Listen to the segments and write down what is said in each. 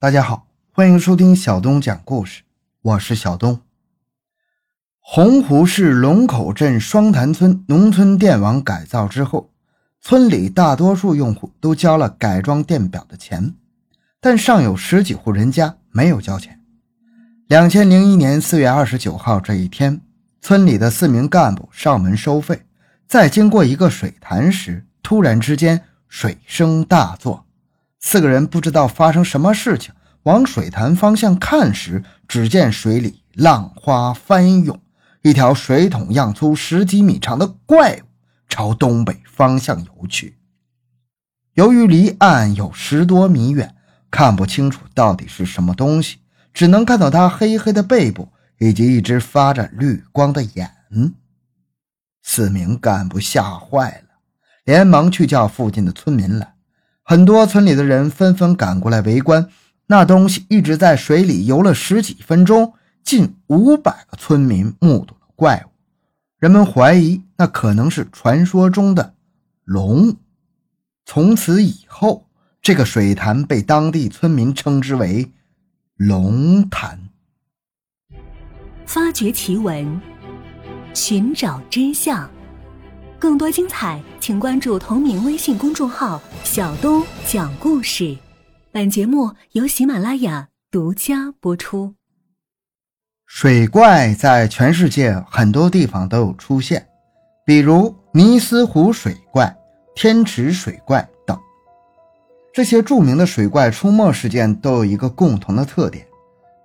大家好，欢迎收听小东讲故事，我是小东。洪湖市龙口镇双潭村农村电网改造之后，村里大多数用户都交了改装电表的钱，但尚有十几户人家没有交钱。两千零一年四月二十九号这一天，村里的四名干部上门收费，在经过一个水潭时，突然之间水声大作。四个人不知道发生什么事情，往水潭方向看时，只见水里浪花翻涌，一条水桶样粗、十几米长的怪物朝东北方向游去。由于离岸有十多米远，看不清楚到底是什么东西，只能看到它黑黑的背部以及一只发着绿光的眼。四名干部吓坏了，连忙去叫附近的村民来。很多村里的人纷纷赶过来围观，那东西一直在水里游了十几分钟，近五百个村民目睹了怪物。人们怀疑那可能是传说中的龙。从此以后，这个水潭被当地村民称之为“龙潭”。发掘奇闻，寻找真相。更多精彩，请关注同名微信公众号“小东讲故事”。本节目由喜马拉雅独家播出。水怪在全世界很多地方都有出现，比如尼斯湖水怪、天池水怪等。这些著名的水怪出没事件都有一个共同的特点：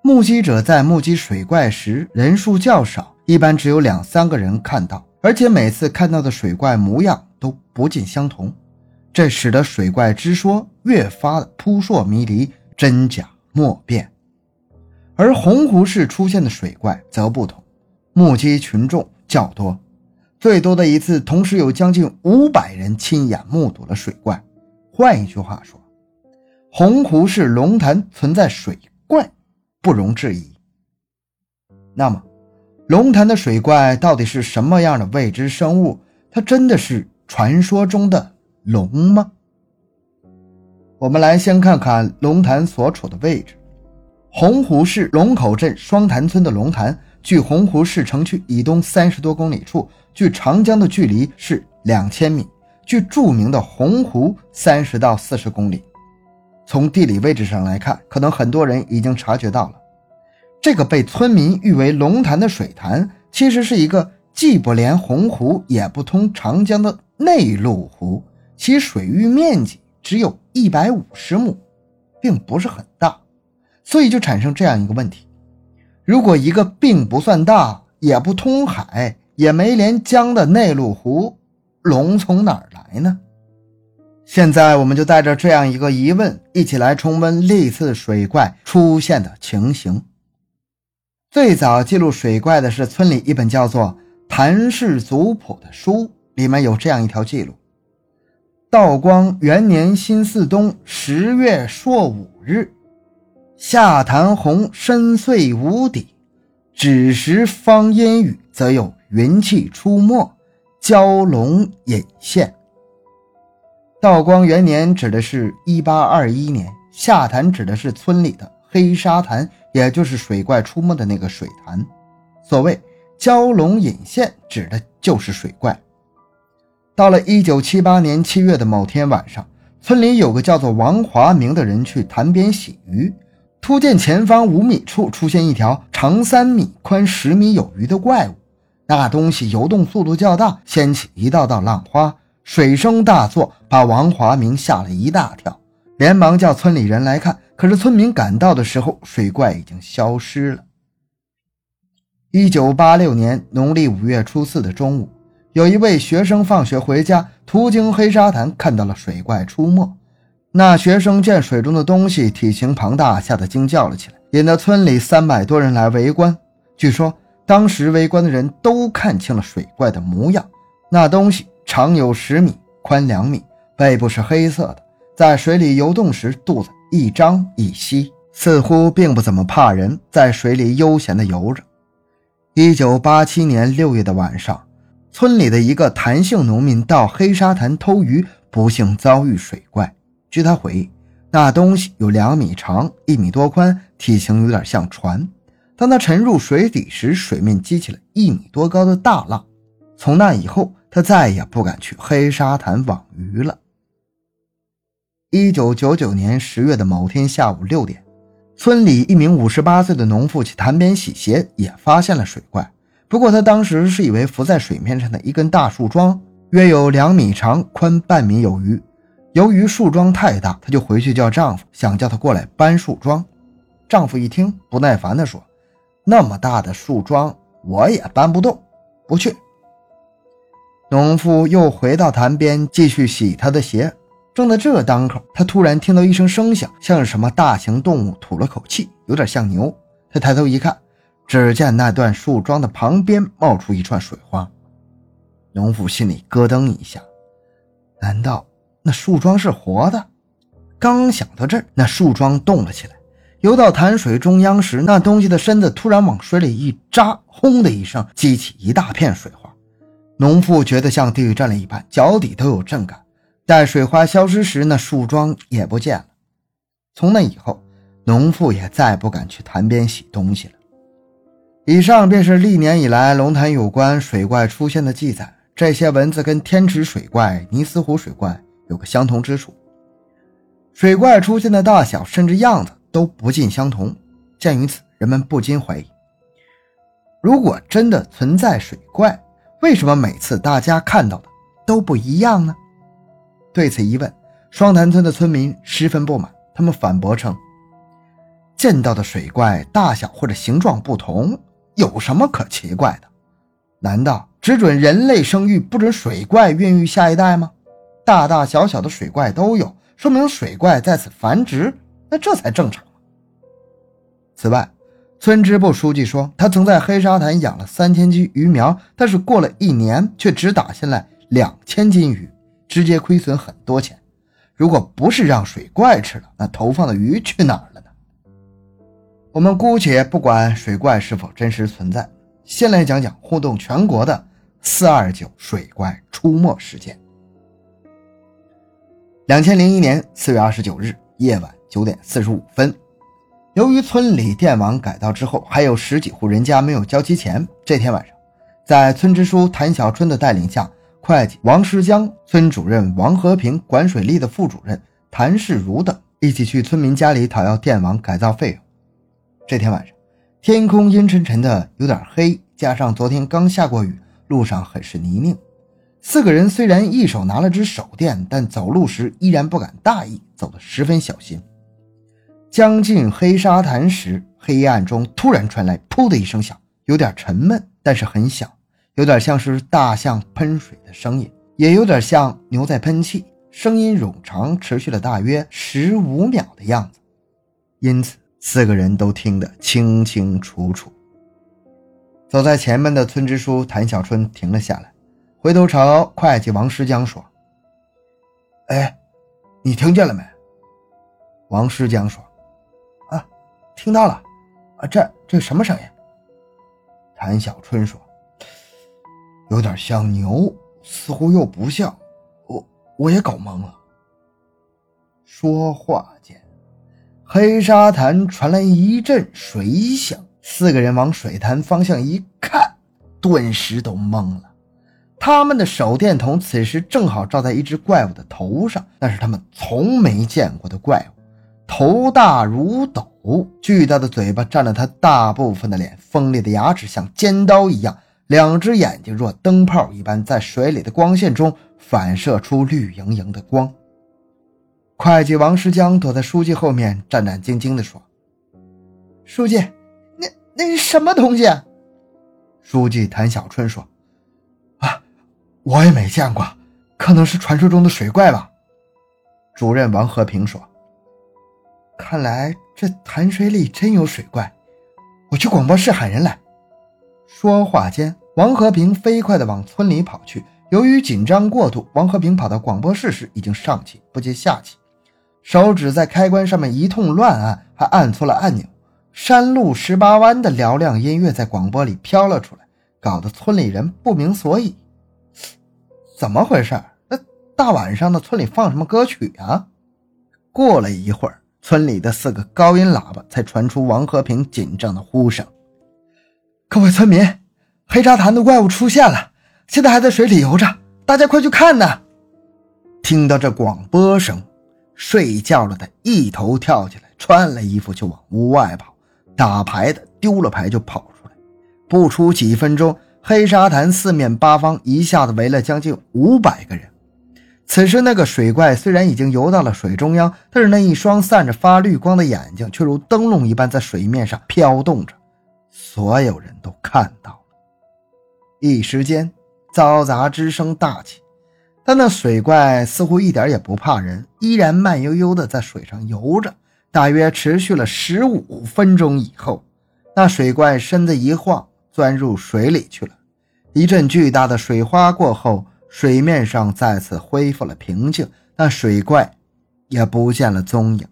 目击者在目击水怪时人数较少，一般只有两三个人看到。而且每次看到的水怪模样都不尽相同，这使得水怪之说越发的扑朔迷离、真假莫辨。而洪湖市出现的水怪则不同，目击群众较多，最多的一次同时有将近五百人亲眼目睹了水怪。换一句话说，洪湖市龙潭存在水怪，不容置疑。那么？龙潭的水怪到底是什么样的未知生物？它真的是传说中的龙吗？我们来先看看龙潭所处的位置。洪湖市龙口镇双潭村的龙潭，距洪湖市城区以东三十多公里处，距长江的距离是两千米，距著名的洪湖三十到四十公里。从地理位置上来看，可能很多人已经察觉到了。这个被村民誉为龙潭的水潭，其实是一个既不连洪湖也不通长江的内陆湖，其水域面积只有一百五十亩，并不是很大，所以就产生这样一个问题：如果一个并不算大、也不通海、也没连江的内陆湖，龙从哪儿来呢？现在我们就带着这样一个疑问，一起来重温历次水怪出现的情形。最早记录水怪的是村里一本叫做《谭氏族谱》的书，里面有这样一条记录：道光元年辛巳冬十月朔五日，下潭洪深邃无底，只时方阴雨，则有云气出没，蛟龙隐现。道光元年指的是一八二一年，下潭指的是村里的黑沙潭。也就是水怪出没的那个水潭，所谓蛟龙引线，指的就是水怪。到了一九七八年七月的某天晚上，村里有个叫做王华明的人去潭边洗鱼，突见前方五米处出现一条长三米、宽十米有余的怪物，那东西游动速度较大，掀起一道道浪花，水声大作，把王华明吓了一大跳，连忙叫村里人来看。可是村民赶到的时候，水怪已经消失了。一九八六年农历五月初四的中午，有一位学生放学回家，途经黑沙潭，看到了水怪出没。那学生见水中的东西体型庞大，吓得惊叫了起来，引得村里三百多人来围观。据说当时围观的人都看清了水怪的模样，那东西长有十米，宽两米，背部是黑色的，在水里游动时，肚子。一张一吸，似乎并不怎么怕人，在水里悠闲地游着。一九八七年六月的晚上，村里的一个谭姓农民到黑沙潭偷鱼，不幸遭遇水怪。据他回忆，那东西有两米长，一米多宽，体型有点像船。当他沉入水底时，水面激起了一米多高的大浪。从那以后，他再也不敢去黑沙滩网鱼了。一九九九年十月的某天下午六点，村里一名五十八岁的农妇去潭边洗鞋，也发现了水怪。不过他当时是以为浮在水面上的一根大树桩，约有两米长，宽半米有余。由于树桩太大，她就回去叫丈夫，想叫他过来搬树桩。丈夫一听，不耐烦地说：“那么大的树桩，我也搬不动，不去。”农妇又回到潭边继续洗她的鞋。正在这当口，他突然听到一声声响，像是什么大型动物吐了口气，有点像牛。他抬头一看，只见那段树桩的旁边冒出一串水花。农妇心里咯噔一下，难道？那树桩是活的，刚想到这儿，那树桩动了起来，游到潭水中央时，那东西的身子突然往水里一扎，轰的一声，激起一大片水花。农妇觉得像地震了一般，脚底都有震感。待水花消失时，那树桩也不见了。从那以后，农妇也再不敢去潭边洗东西了。以上便是历年以来龙潭有关水怪出现的记载。这些文字跟天池水怪、尼斯湖水怪。有个相同之处，水怪出现的大小甚至样子都不尽相同。鉴于此，人们不禁怀疑：如果真的存在水怪，为什么每次大家看到的都不一样呢？对此疑问，双潭村的村民十分不满。他们反驳称：见到的水怪大小或者形状不同，有什么可奇怪的？难道只准人类生育，不准水怪孕育下一代吗？大大小小的水怪都有，说明水怪在此繁殖，那这才正常。此外，村支部书记说，他曾在黑沙滩养了三千斤鱼苗，但是过了一年，却只打下来两千斤鱼，直接亏损很多钱。如果不是让水怪吃了，那投放的鱼去哪儿了呢？我们姑且不管水怪是否真实存在，先来讲讲轰动全国的四二九水怪出没事件。两千零一年四月二十九日夜晚九点四十五分，由于村里电网改造之后还有十几户人家没有交齐钱，这天晚上，在村支书谭小春的带领下，会计王世江、村主任王和平、管水利的副主任谭世如等一起去村民家里讨要电网改造费用。这天晚上，天空阴沉沉的，有点黑，加上昨天刚下过雨，路上很是泥泞。四个人虽然一手拿了只手电，但走路时依然不敢大意，走得十分小心。将近黑沙滩时，黑暗中突然传来“噗”的一声响，有点沉闷，但是很响，有点像是大象喷水的声音，也有点像牛在喷气，声音冗长，持续了大约十五秒的样子，因此四个人都听得清清楚楚。走在前面的村支书谭小春停了下来。回头朝会计王师江说：“哎，你听见了没？”王师江说：“啊，听到了。啊，这这什么声音？”谭小春说：“有点像牛，似乎又不像，我我也搞懵了。”说话间，黑沙滩传来一阵水响，四个人往水潭方向一看，顿时都懵了。他们的手电筒此时正好照在一只怪物的头上，那是他们从没见过的怪物，头大如斗，巨大的嘴巴占了他大部分的脸，锋利的牙齿像尖刀一样，两只眼睛若灯泡一般，在水里的光线中反射出绿莹莹的光。会计王石江躲在书记后面，战战兢兢地说：“书记，那那是什么东西？”书记谭小春说。啊我也没见过，可能是传说中的水怪吧。主任王和平说：“看来这潭水里真有水怪，我去广播室喊人来。”说话间，王和平飞快地往村里跑去。由于紧张过度，王和平跑到广播室时已经上气不接下气，手指在开关上面一通乱按，还按错了按钮。山路十八弯的嘹亮音乐在广播里飘了出来，搞得村里人不明所以。怎么回事？那大晚上的，村里放什么歌曲啊？过了一会儿，村里的四个高音喇叭才传出王和平紧张的呼声：“各位村民，黑沙潭的怪物出现了，现在还在水里游着，大家快去看呐！”听到这广播声，睡觉了的一头跳起来，穿了衣服就往屋外跑。打牌的丢了牌就跑出来，不出几分钟，黑沙潭四面八方一下子围了将近五百个人。此时，那个水怪虽然已经游到了水中央，但是那一双散着发绿光的眼睛却如灯笼一般在水面上飘动着。所有人都看到了，一时间嘈杂之声大起。但那水怪似乎一点也不怕人，依然慢悠悠地在水上游着。大约持续了十五分钟以后，那水怪身子一晃，钻入水里去了。一阵巨大的水花过后。水面上再次恢复了平静，那水怪也不见了踪影。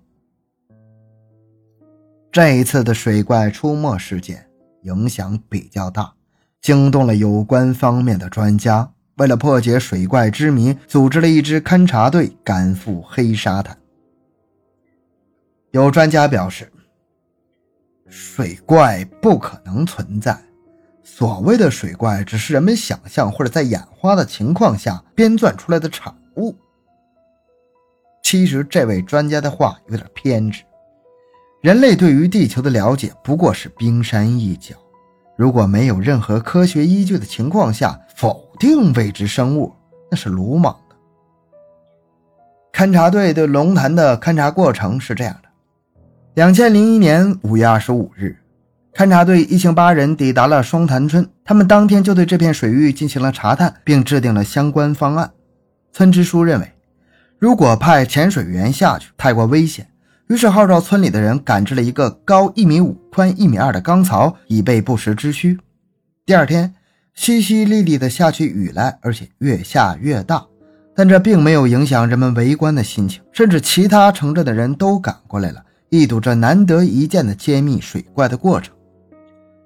这一次的水怪出没事件影响比较大，惊动了有关方面的专家。为了破解水怪之谜，组织了一支勘察队赶赴黑沙滩。有专家表示，水怪不可能存在。所谓的水怪，只是人们想象或者在眼花的情况下编撰出来的产物。其实，这位专家的话有点偏执。人类对于地球的了解不过是冰山一角，如果没有任何科学依据的情况下否定未知生物，那是鲁莽的。勘察队对龙潭的勘察过程是这样的：两千零一年五月二十五日。勘察队一行八人抵达了双潭村，他们当天就对这片水域进行了查探，并制定了相关方案。村支书认为，如果派潜水员下去太过危险，于是号召村里的人赶制了一个高一米五、宽一米二的钢槽，以备不时之需。第二天，淅淅沥沥的下起雨来，而且越下越大，但这并没有影响人们围观的心情，甚至其他城镇的人都赶过来了，一睹这难得一见的揭秘水怪的过程。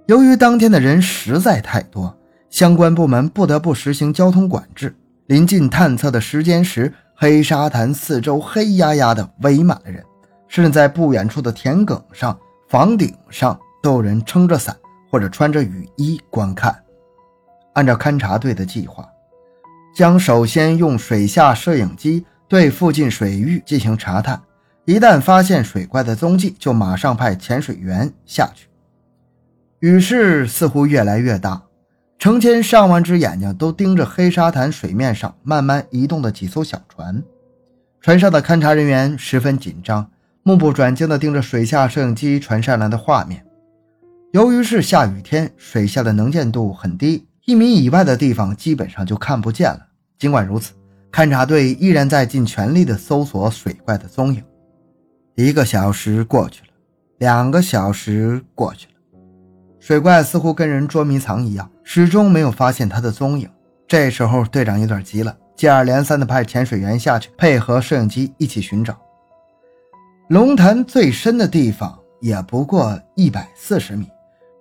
由于当天的人实在太多，相关部门不得不实行交通管制。临近探测的时间时，黑沙滩四周黑压压的围满了人，甚至在不远处的田埂上、房顶上都有人撑着伞或者穿着雨衣观看。按照勘察队的计划，将首先用水下摄影机对附近水域进行查探，一旦发现水怪的踪迹，就马上派潜水员下去。雨势似乎越来越大，成千上万只眼睛都盯着黑沙滩水面上慢慢移动的几艘小船。船上的勘察人员十分紧张，目不转睛地盯着水下摄影机传上来的画面。由于是下雨天，水下的能见度很低，一米以外的地方基本上就看不见了。尽管如此，勘察队依然在尽全力地搜索水怪的踪影。一个小时过去了，两个小时过去了。水怪似乎跟人捉迷藏一样，始终没有发现他的踪影。这时候，队长有点急了，接二连三地派潜水员下去配合摄影机一起寻找。龙潭最深的地方也不过一百四十米，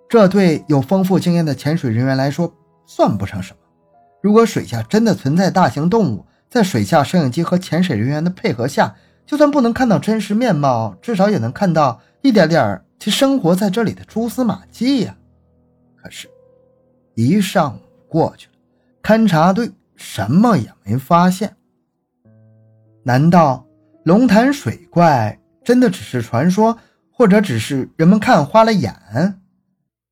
这对有丰富经验的潜水人员来说算不成什么。如果水下真的存在大型动物，在水下摄影机和潜水人员的配合下，就算不能看到真实面貌，至少也能看到一点点其生活在这里的蛛丝马迹呀。可是，一上午过去了，勘察队什么也没发现。难道龙潭水怪真的只是传说，或者只是人们看花了眼？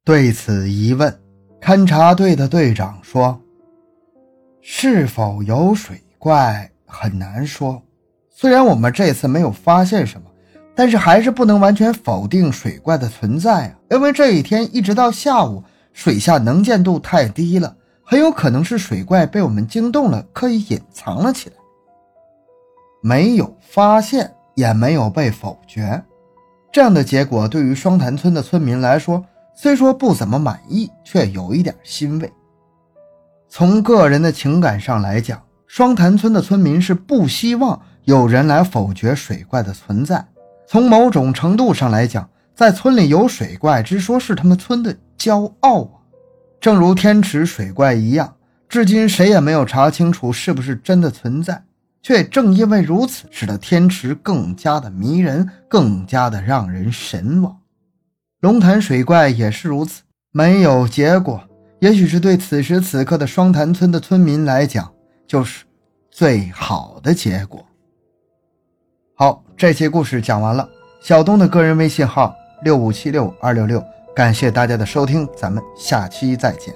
对此疑问，勘察队的队长说：“是否有水怪很难说。虽然我们这次没有发现什么。”但是还是不能完全否定水怪的存在啊！因为这一天一直到下午，水下能见度太低了，很有可能是水怪被我们惊动了，刻意隐藏了起来。没有发现，也没有被否决，这样的结果对于双潭村的村民来说，虽说不怎么满意，却有一点欣慰。从个人的情感上来讲，双潭村的村民是不希望有人来否决水怪的存在。从某种程度上来讲，在村里有水怪之说是他们村的骄傲啊，正如天池水怪一样，至今谁也没有查清楚是不是真的存在。却正因为如此，使得天池更加的迷人，更加的让人神往。龙潭水怪也是如此，没有结果，也许是对此时此刻的双潭村的村民来讲，就是最好的结果。好，这期故事讲完了。小东的个人微信号六五七六二六六，感谢大家的收听，咱们下期再见。